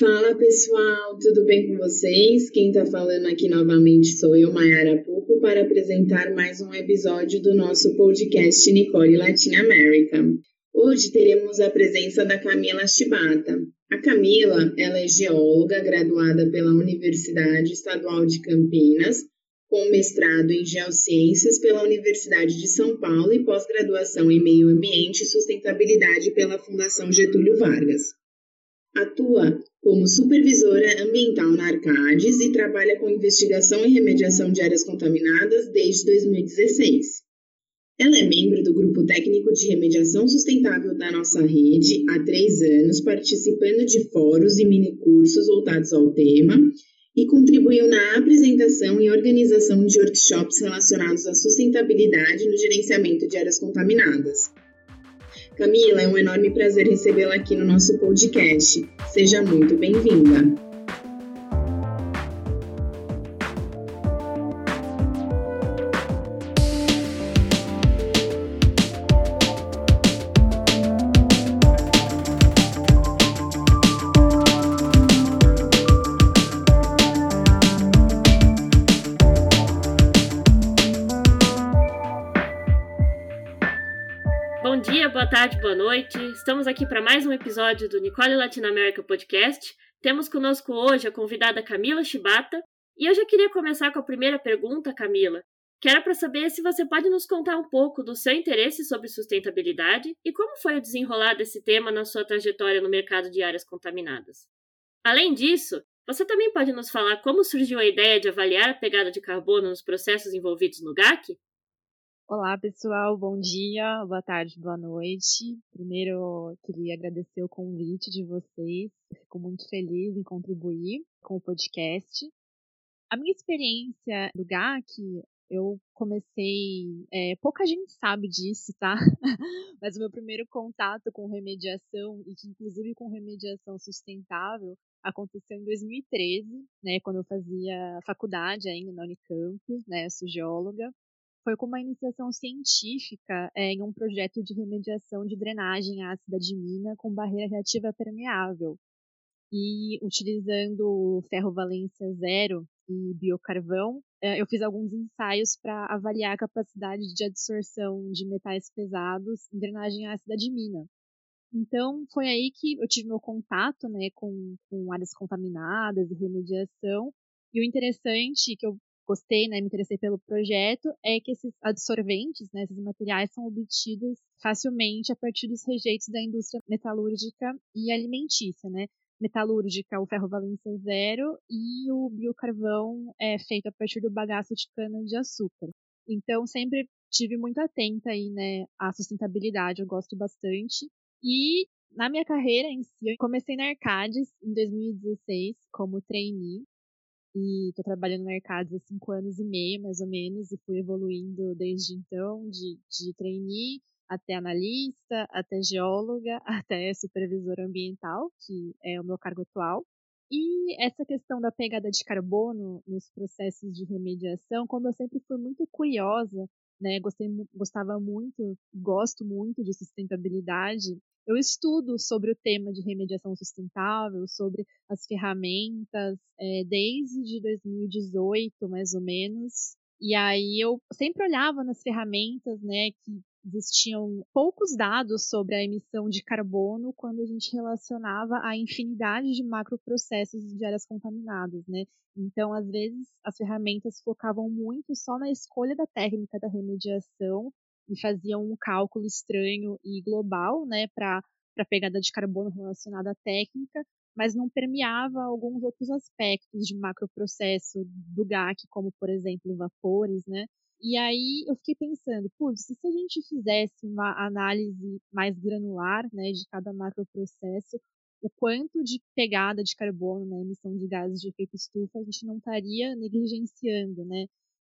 Fala pessoal, tudo bem com vocês? Quem está falando aqui novamente sou eu, Mayara Pupo, para apresentar mais um episódio do nosso podcast Nicole Latin America. Hoje teremos a presença da Camila Chibata. A Camila ela é geóloga graduada pela Universidade Estadual de Campinas, com mestrado em Geociências pela Universidade de São Paulo e pós-graduação em Meio Ambiente e Sustentabilidade pela Fundação Getúlio Vargas. Atua como supervisora ambiental na Arcades e trabalha com investigação e remediação de áreas contaminadas desde 2016. Ela é membro do Grupo Técnico de Remediação Sustentável da nossa rede há três anos, participando de fóruns e minicursos voltados ao tema e contribuiu na apresentação e organização de workshops relacionados à sustentabilidade no gerenciamento de áreas contaminadas. Camila, é um enorme prazer recebê-la aqui no nosso podcast. Seja muito bem-vinda. Tarde, boa noite. Estamos aqui para mais um episódio do Nicole Latinoamérica Podcast. Temos conosco hoje a convidada Camila Chibata. E eu já queria começar com a primeira pergunta, Camila, que era para saber se você pode nos contar um pouco do seu interesse sobre sustentabilidade e como foi o desenrolar desse tema na sua trajetória no mercado de áreas contaminadas. Além disso, você também pode nos falar como surgiu a ideia de avaliar a pegada de carbono nos processos envolvidos no GAC? Olá, pessoal. Bom dia, boa tarde, boa noite. Primeiro, queria agradecer o convite de vocês. Fico muito feliz em contribuir com o podcast. A minha experiência do GAC, eu comecei. É, pouca gente sabe disso, tá? Mas o meu primeiro contato com remediação, e que inclusive com remediação sustentável, aconteceu em 2013, né? Quando eu fazia faculdade ainda na Unicamp, né? Eu sou geóloga foi com uma iniciação científica é, em um projeto de remediação de drenagem ácida de mina com barreira reativa permeável. E utilizando ferro valência zero e biocarvão, é, eu fiz alguns ensaios para avaliar a capacidade de absorção de metais pesados em drenagem ácida de mina. Então, foi aí que eu tive meu contato né, com, com áreas contaminadas e remediação. E o interessante que eu gostei, né, me interessei pelo projeto, é que esses adsorventes, né, esses materiais são obtidos facilmente a partir dos rejeitos da indústria metalúrgica e alimentícia, né? Metalúrgica, o ferro valência zero e o biocarvão é feito a partir do bagaço de cana de açúcar. Então, sempre tive muito atenta aí, né, à sustentabilidade, eu gosto bastante. E na minha carreira em si, eu comecei na Arcades em 2016 como trainee e estou trabalhando no mercado há cinco anos e meio, mais ou menos, e fui evoluindo desde então, de, de trainee até analista, até geóloga, até supervisora ambiental, que é o meu cargo atual. E essa questão da pegada de carbono nos processos de remediação, como eu sempre fui muito curiosa, né, gostei, gostava muito, gosto muito de sustentabilidade, eu estudo sobre o tema de remediação sustentável, sobre as ferramentas, é, desde 2018, mais ou menos. E aí eu sempre olhava nas ferramentas, né, que existiam poucos dados sobre a emissão de carbono quando a gente relacionava a infinidade de macroprocessos de áreas contaminadas, né? Então, às vezes, as ferramentas focavam muito só na escolha da técnica da remediação e faziam um cálculo estranho e global, né, para a pegada de carbono relacionada à técnica, mas não permeava alguns outros aspectos de macroprocesso do GAC, como, por exemplo, vapores, né? E aí eu fiquei pensando, putz, se a gente fizesse uma análise mais granular, né, de cada macroprocesso, o quanto de pegada de carbono né, emissão de gases de efeito estufa a gente não estaria negligenciando, né?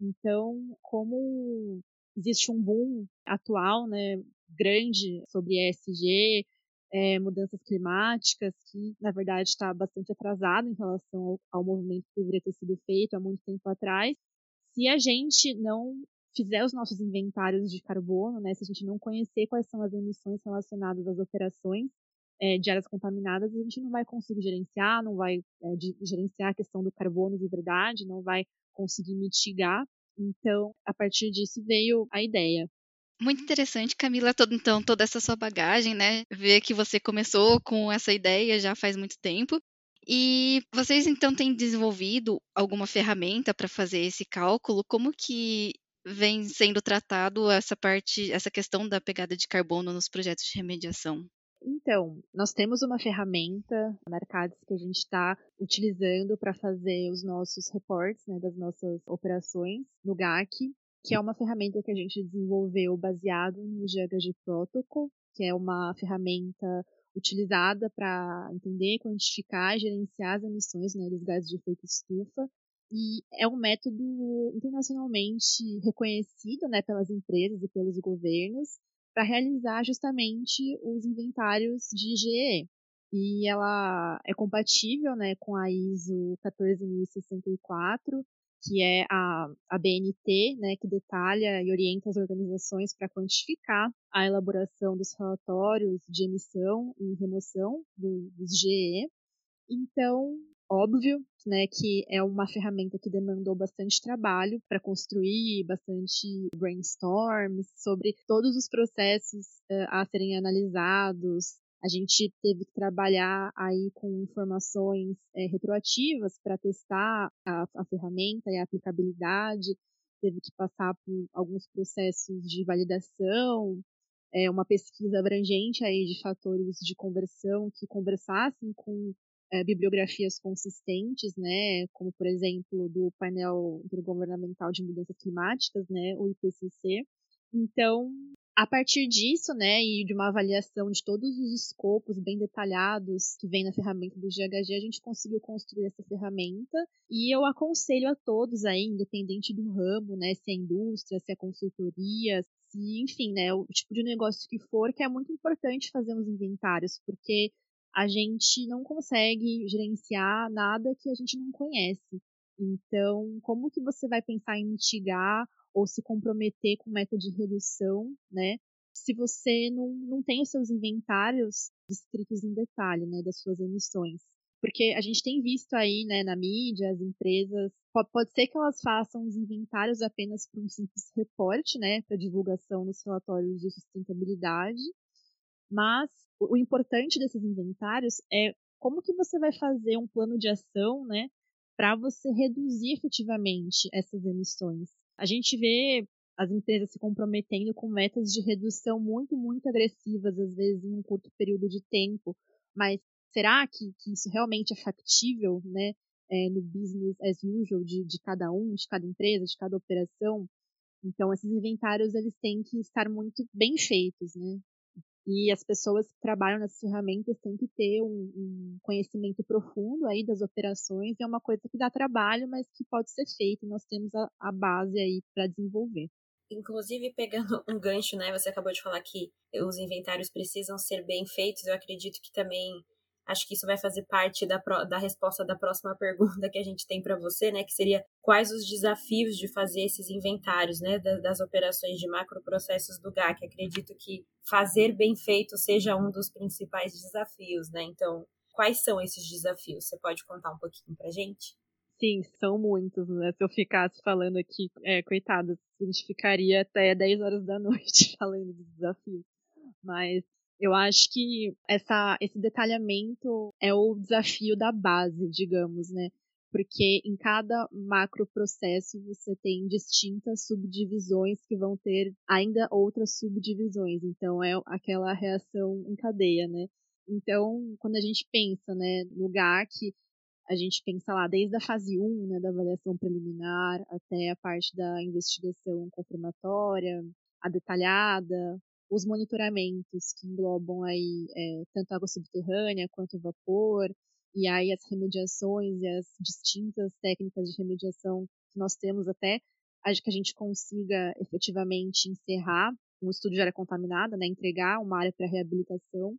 Então, como existe um boom atual, né, grande sobre ESG, é, mudanças climáticas, que na verdade está bastante atrasado em relação ao, ao movimento que deveria ter sido feito há muito tempo atrás. Se a gente não fizer os nossos inventários de carbono, né, se a gente não conhecer quais são as emissões relacionadas às operações, é, de áreas contaminadas, a gente não vai conseguir gerenciar, não vai é, de, gerenciar a questão do carbono de verdade, não vai conseguir mitigar. Então, a partir disso veio a ideia. Muito interessante, Camila, todo, então, toda essa sua bagagem, né? Ver que você começou com essa ideia já faz muito tempo. E vocês então têm desenvolvido alguma ferramenta para fazer esse cálculo? Como que vem sendo tratado essa parte, essa questão da pegada de carbono nos projetos de remediação? Então, nós temos uma ferramenta na Arcades que a gente está utilizando para fazer os nossos reportes né, das nossas operações no GAC, que é uma ferramenta que a gente desenvolveu baseado no GHG Protocol, que é uma ferramenta utilizada para entender, quantificar gerenciar as emissões né, dos gases de efeito estufa. E é um método internacionalmente reconhecido né, pelas empresas e pelos governos para realizar justamente os inventários de GE. E ela é compatível né, com a ISO 14064 que é a, a BNT, né, que detalha e orienta as organizações para quantificar a elaboração dos relatórios de emissão e remoção do, dos GE. Então, óbvio, né, que é uma ferramenta que demandou bastante trabalho para construir, bastante brainstorms sobre todos os processos uh, a serem analisados, a gente teve que trabalhar aí com informações é, retroativas para testar a, a ferramenta e a aplicabilidade, teve que passar por alguns processos de validação, é, uma pesquisa abrangente aí de fatores de conversão que conversassem com é, bibliografias consistentes, né, como por exemplo do painel intergovernamental de mudanças climáticas, né, o IPCC. Então, a partir disso, né, e de uma avaliação de todos os escopos bem detalhados que vem na ferramenta do GHG, a gente conseguiu construir essa ferramenta. E eu aconselho a todos aí, independente do ramo, né, se é indústria, se é consultoria, se, enfim, né, o tipo de negócio que for, que é muito importante fazer os inventários, porque a gente não consegue gerenciar nada que a gente não conhece. Então, como que você vai pensar em mitigar ou se comprometer com meta de redução, né? Se você não, não tem os seus inventários descritos em detalhe, né, das suas emissões. Porque a gente tem visto aí, né, na mídia, as empresas, pode, ser que elas façam os inventários apenas para um simples reporte, né, para divulgação nos relatórios de sustentabilidade, mas o importante desses inventários é como que você vai fazer um plano de ação, né, para você reduzir efetivamente essas emissões. A gente vê as empresas se comprometendo com metas de redução muito, muito agressivas, às vezes em um curto período de tempo. Mas será que, que isso realmente é factível, né? É, no business as usual de, de cada um, de cada empresa, de cada operação? Então, esses inventários eles têm que estar muito bem feitos, né? E as pessoas que trabalham nessas ferramentas têm que ter um, um, conhecimento profundo aí das operações. É uma coisa que dá trabalho, mas que pode ser feita. Nós temos a, a base aí para desenvolver. Inclusive, pegando um gancho, né? Você acabou de falar que os inventários precisam ser bem feitos. Eu acredito que também Acho que isso vai fazer parte da, da resposta da próxima pergunta que a gente tem para você, né? Que seria quais os desafios de fazer esses inventários, né? Das, das operações de macroprocessos do GAC. Acredito que fazer bem feito seja um dos principais desafios, né? Então, quais são esses desafios? Você pode contar um pouquinho para gente? Sim, são muitos, né? Se eu ficasse falando aqui, é, coitada, a gente ficaria até 10 horas da noite falando dos desafios. Mas eu acho que essa, esse detalhamento é o desafio da base, digamos, né? Porque em cada macro processo você tem distintas subdivisões que vão ter ainda outras subdivisões. Então é aquela reação em cadeia, né? Então, quando a gente pensa, né, no GAC, a gente pensa lá desde a fase 1, né, da avaliação preliminar, até a parte da investigação confirmatória, a detalhada, os monitoramentos que englobam aí é, tanto água subterrânea quanto vapor, e aí as remediações e as distintas técnicas de remediação que nós temos até que a gente consiga efetivamente encerrar um estudo de área contaminada, né, entregar uma área para reabilitação,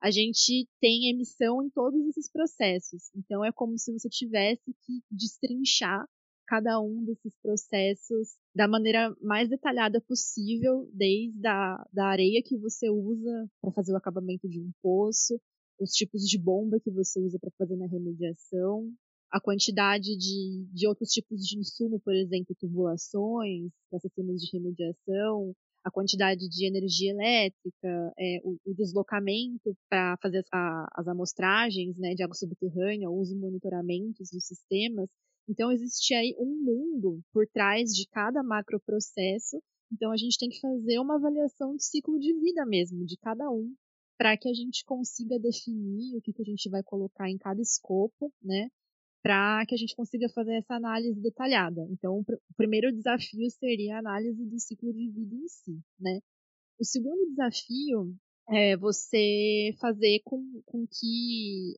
a gente tem emissão em todos esses processos. Então é como se você tivesse que destrinchar cada um desses processos da maneira mais detalhada possível, desde a da areia que você usa para fazer o acabamento de um poço, os tipos de bomba que você usa para fazer na remediação, a quantidade de, de outros tipos de insumo, por exemplo, tubulações para sistemas de remediação, a quantidade de energia elétrica, é, o, o, deslocamento para fazer as, a, as amostragens né, de água subterrânea, os monitoramentos dos sistemas. Então, existe aí um mundo por trás de cada macroprocesso. Então, a gente tem que fazer uma avaliação de ciclo de vida mesmo, de cada um, para que a gente consiga definir o que, que a gente vai colocar em cada escopo, né? para que a gente consiga fazer essa análise detalhada. Então, o primeiro desafio seria a análise do ciclo de vida em si, né? O segundo desafio é você fazer com, com que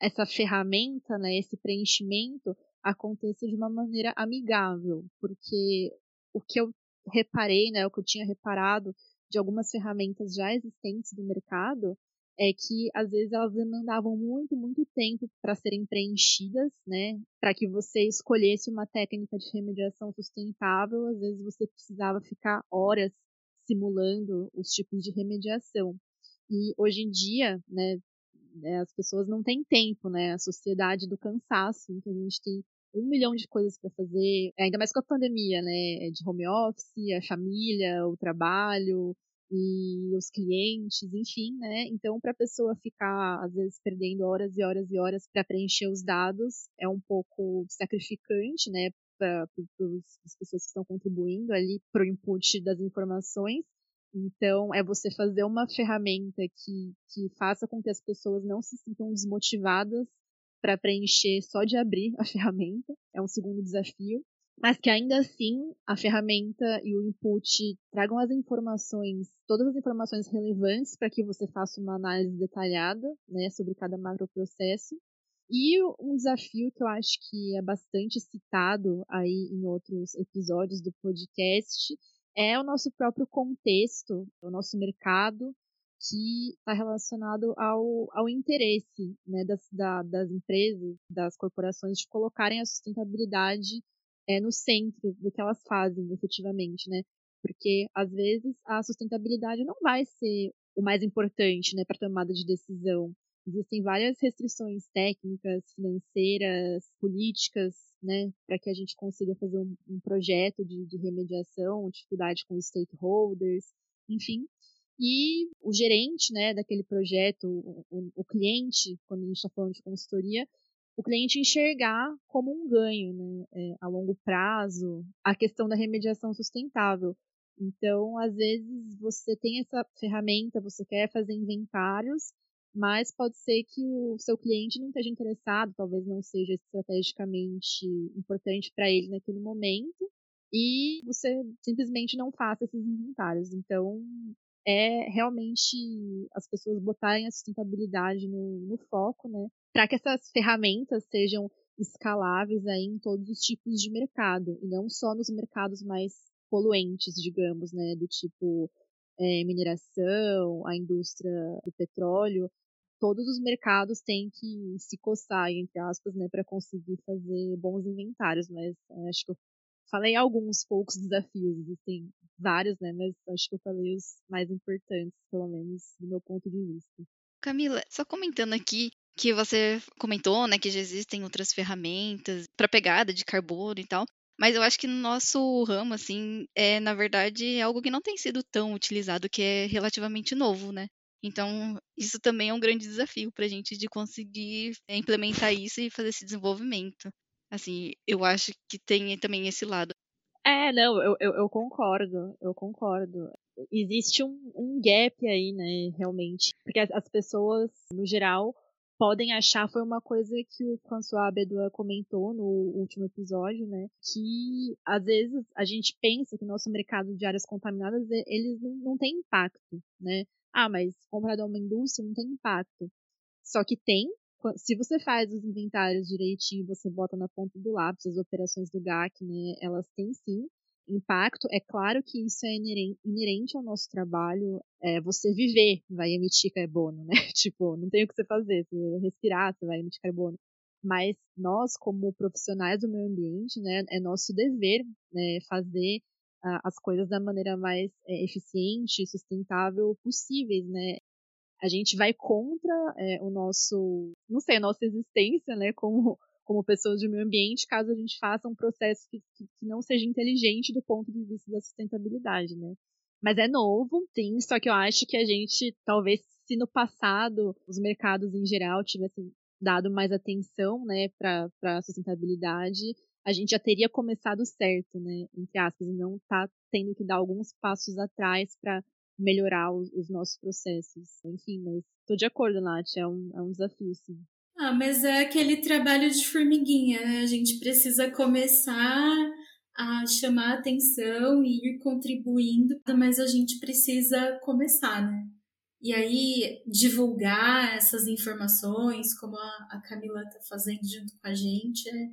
essa ferramenta, né, esse preenchimento aconteça de uma maneira amigável, porque o que eu reparei, né, o que eu tinha reparado de algumas ferramentas já existentes do mercado é que às vezes elas demandavam muito, muito tempo para serem preenchidas, né? Para que você escolhesse uma técnica de remediação sustentável, às vezes você precisava ficar horas simulando os tipos de remediação. E hoje em dia, né, né as pessoas não têm tempo, né? A sociedade do cansaço, então a gente tem um milhão de coisas para fazer, ainda mais com a pandemia, né? De home office, a família, o trabalho, e os clientes, enfim, né? Então, para a pessoa ficar, às vezes, perdendo horas e horas e horas para preencher os dados, é um pouco sacrificante, né? Para as pessoas que estão contribuindo ali para o input das informações. Então, é você fazer uma ferramenta que, que faça com que as pessoas não se sintam desmotivadas para preencher só de abrir a ferramenta. É um segundo desafio mas que ainda assim a ferramenta e o input tragam as informações, todas as informações relevantes para que você faça uma análise detalhada, né, sobre cada macroprocesso. E um desafio que eu acho que é bastante citado aí em outros episódios do podcast é o nosso próprio contexto, o nosso mercado, que está relacionado ao, ao interesse né, das, da, das empresas, das corporações de colocarem a sustentabilidade é, no centro do que elas fazem efetivamente, né? Porque às vezes a sustentabilidade não vai ser o mais importante, né, para tomada de decisão. Existem várias restrições técnicas, financeiras, políticas, né, para que a gente consiga fazer um, um projeto de, de remediação, dificuldade com stakeholders, enfim. E o gerente, né, daquele projeto, o, o, o cliente, quando a gente está falando de consultoria, o cliente enxergar como um ganho né, é, a longo prazo a questão da remediação sustentável. Então, às vezes, você tem essa ferramenta, você quer fazer inventários, mas pode ser que o seu cliente não esteja interessado, talvez não seja estrategicamente importante para ele naquele momento, e você simplesmente não faça esses inventários. Então, é realmente as pessoas botarem a sustentabilidade no, no foco, né? Para que essas ferramentas sejam escaláveis aí em todos os tipos de mercado, e não só nos mercados mais poluentes, digamos, né? Do tipo é, mineração, a indústria do petróleo, todos os mercados têm que se coçar, entre aspas, né, para conseguir fazer bons inventários, mas é, acho que eu falei alguns poucos desafios, existem vários, né? Mas acho que eu falei os mais importantes, pelo menos do meu ponto de vista. Camila, só comentando aqui que você comentou, né, que já existem outras ferramentas para pegada de carbono e tal. Mas eu acho que no nosso ramo, assim, é, na verdade, é algo que não tem sido tão utilizado, que é relativamente novo, né? Então, isso também é um grande desafio para a gente de conseguir é, implementar isso e fazer esse desenvolvimento. Assim, eu acho que tem também esse lado. É, não, eu, eu, eu concordo, eu concordo. Existe um, um gap aí, né, realmente. Porque as, as pessoas, no geral, podem achar foi uma coisa que o François Bedouin comentou no último episódio, né? Que às vezes a gente pensa que o nosso mercado de áreas contaminadas eles não, não tem impacto, né? Ah, mas comprado a uma indústria não tem impacto. Só que tem, se você faz os inventários direitinho, você bota na ponta do lápis as operações do GAC, né, elas têm sim impacto. É claro que isso é inerente ao nosso trabalho. É, você viver vai emitir carbono, né? tipo, não tem o que você fazer. Se respirar, você vai emitir carbono. mas nós, como profissionais do meio ambiente, né, é nosso dever né, fazer as coisas da maneira mais é, eficiente e sustentável possíveis, né? A gente vai contra é, o nosso, não sei, a nossa existência, né, como como pessoas de meio ambiente, caso a gente faça um processo que, que, que não seja inteligente do ponto de vista da sustentabilidade, né? Mas é novo, sim, só que eu acho que a gente, talvez, se no passado os mercados em geral tivessem dado mais atenção, né, para a sustentabilidade, a gente já teria começado certo, né, entre aspas, e não tá tendo que dar alguns passos atrás para melhorar os, os, nossos processos. Enfim, mas estou de acordo, Nath, é um, é um desafio, sim. Ah, mas é aquele trabalho de formiguinha, né? A gente precisa começar a chamar atenção e ir contribuindo, mas a gente precisa começar, né? E aí, divulgar essas informações, como a, a Camila está fazendo junto com a gente, é,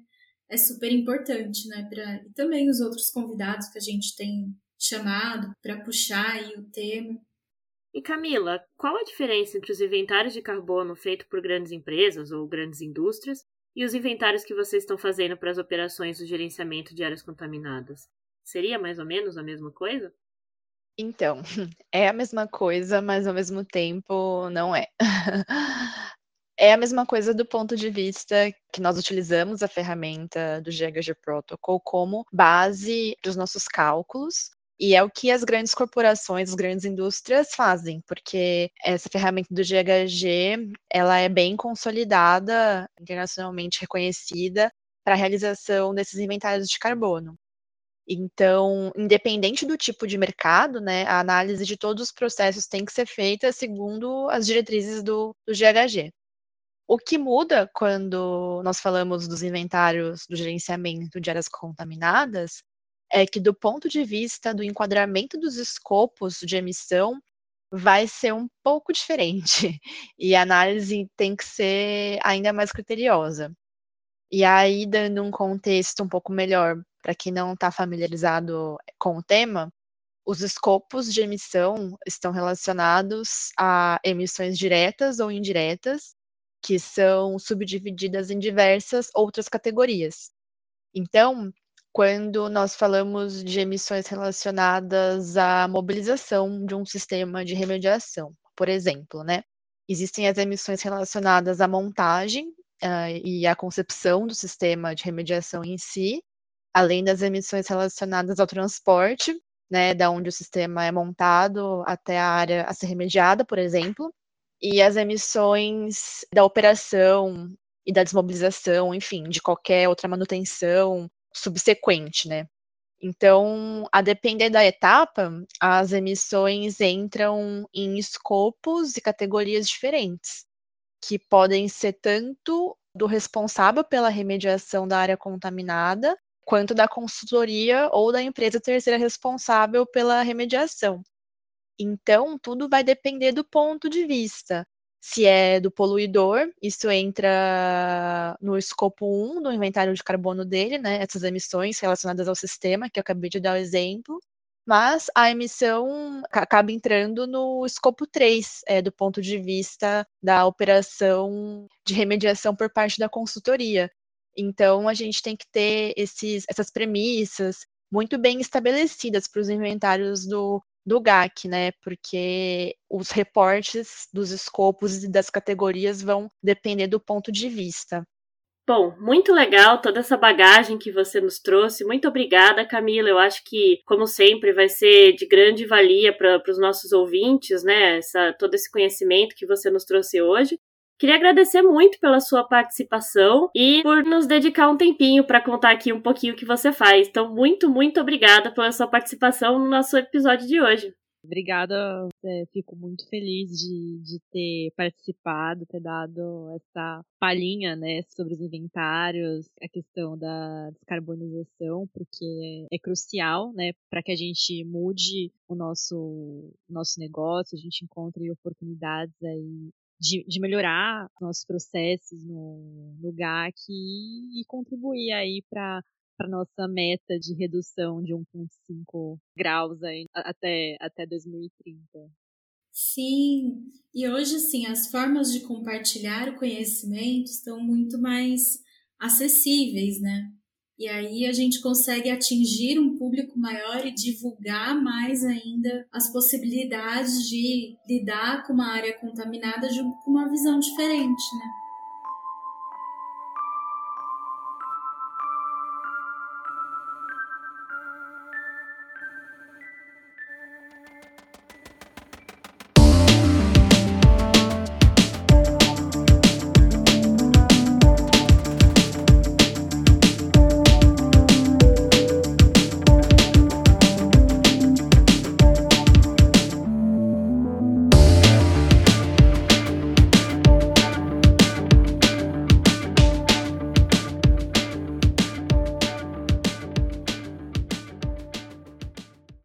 é super importante, né? Pra, e também os outros convidados que a gente tem chamado para puxar aí o tema. E Camila, qual a diferença entre os inventários de carbono feitos por grandes empresas ou grandes indústrias e os inventários que vocês estão fazendo para as operações do gerenciamento de áreas contaminadas? Seria mais ou menos a mesma coisa? Então, é a mesma coisa, mas ao mesmo tempo não é. É a mesma coisa do ponto de vista que nós utilizamos a ferramenta do GHG Protocol como base dos nossos cálculos, e é o que as grandes corporações, as grandes indústrias fazem, porque essa ferramenta do GHG, ela é bem consolidada, internacionalmente reconhecida para a realização desses inventários de carbono. Então, independente do tipo de mercado, né, a análise de todos os processos tem que ser feita segundo as diretrizes do, do GHG. O que muda quando nós falamos dos inventários do gerenciamento de áreas contaminadas é que, do ponto de vista do enquadramento dos escopos de emissão, vai ser um pouco diferente e a análise tem que ser ainda mais criteriosa. E aí, dando um contexto um pouco melhor para quem não está familiarizado com o tema, os escopos de emissão estão relacionados a emissões diretas ou indiretas, que são subdivididas em diversas outras categorias. Então, quando nós falamos de emissões relacionadas à mobilização de um sistema de remediação, por exemplo, né? Existem as emissões relacionadas à montagem uh, e à concepção do sistema de remediação em si, além das emissões relacionadas ao transporte, né, da onde o sistema é montado até a área a ser remediada, por exemplo, e as emissões da operação e da desmobilização, enfim, de qualquer outra manutenção subsequente, né? Então, a depender da etapa, as emissões entram em escopos e categorias diferentes, que podem ser tanto do responsável pela remediação da área contaminada, quanto da consultoria ou da empresa terceira responsável pela remediação. Então, tudo vai depender do ponto de vista. Se é do poluidor, isso entra no escopo 1 do inventário de carbono dele, né? Essas emissões relacionadas ao sistema, que eu acabei de dar o exemplo. Mas a emissão acaba entrando no escopo 3, é, do ponto de vista da operação de remediação por parte da consultoria, então, a gente tem que ter esses, essas premissas muito bem estabelecidas para os inventários do, do GAC, né? Porque os reportes dos escopos e das categorias vão depender do ponto de vista. Bom, muito legal toda essa bagagem que você nos trouxe. Muito obrigada, Camila. Eu acho que, como sempre, vai ser de grande valia para os nossos ouvintes, né? Essa, todo esse conhecimento que você nos trouxe hoje. Queria agradecer muito pela sua participação e por nos dedicar um tempinho para contar aqui um pouquinho o que você faz. Então, muito, muito obrigada pela sua participação no nosso episódio de hoje. Obrigada, é, fico muito feliz de, de ter participado, ter dado essa palhinha, né, sobre os inventários, a questão da descarbonização, porque é, crucial, né, para que a gente mude o nosso, nosso negócio, a gente encontre oportunidades aí de, de melhorar nossos processos no, no GAC e, e contribuir aí para para nossa meta de redução de 1,5 graus aí, até, até 2030. Sim, e hoje, assim, as formas de compartilhar o conhecimento estão muito mais acessíveis, né? E aí a gente consegue atingir um público maior e divulgar mais ainda as possibilidades de lidar com uma área contaminada de, com uma visão diferente, né?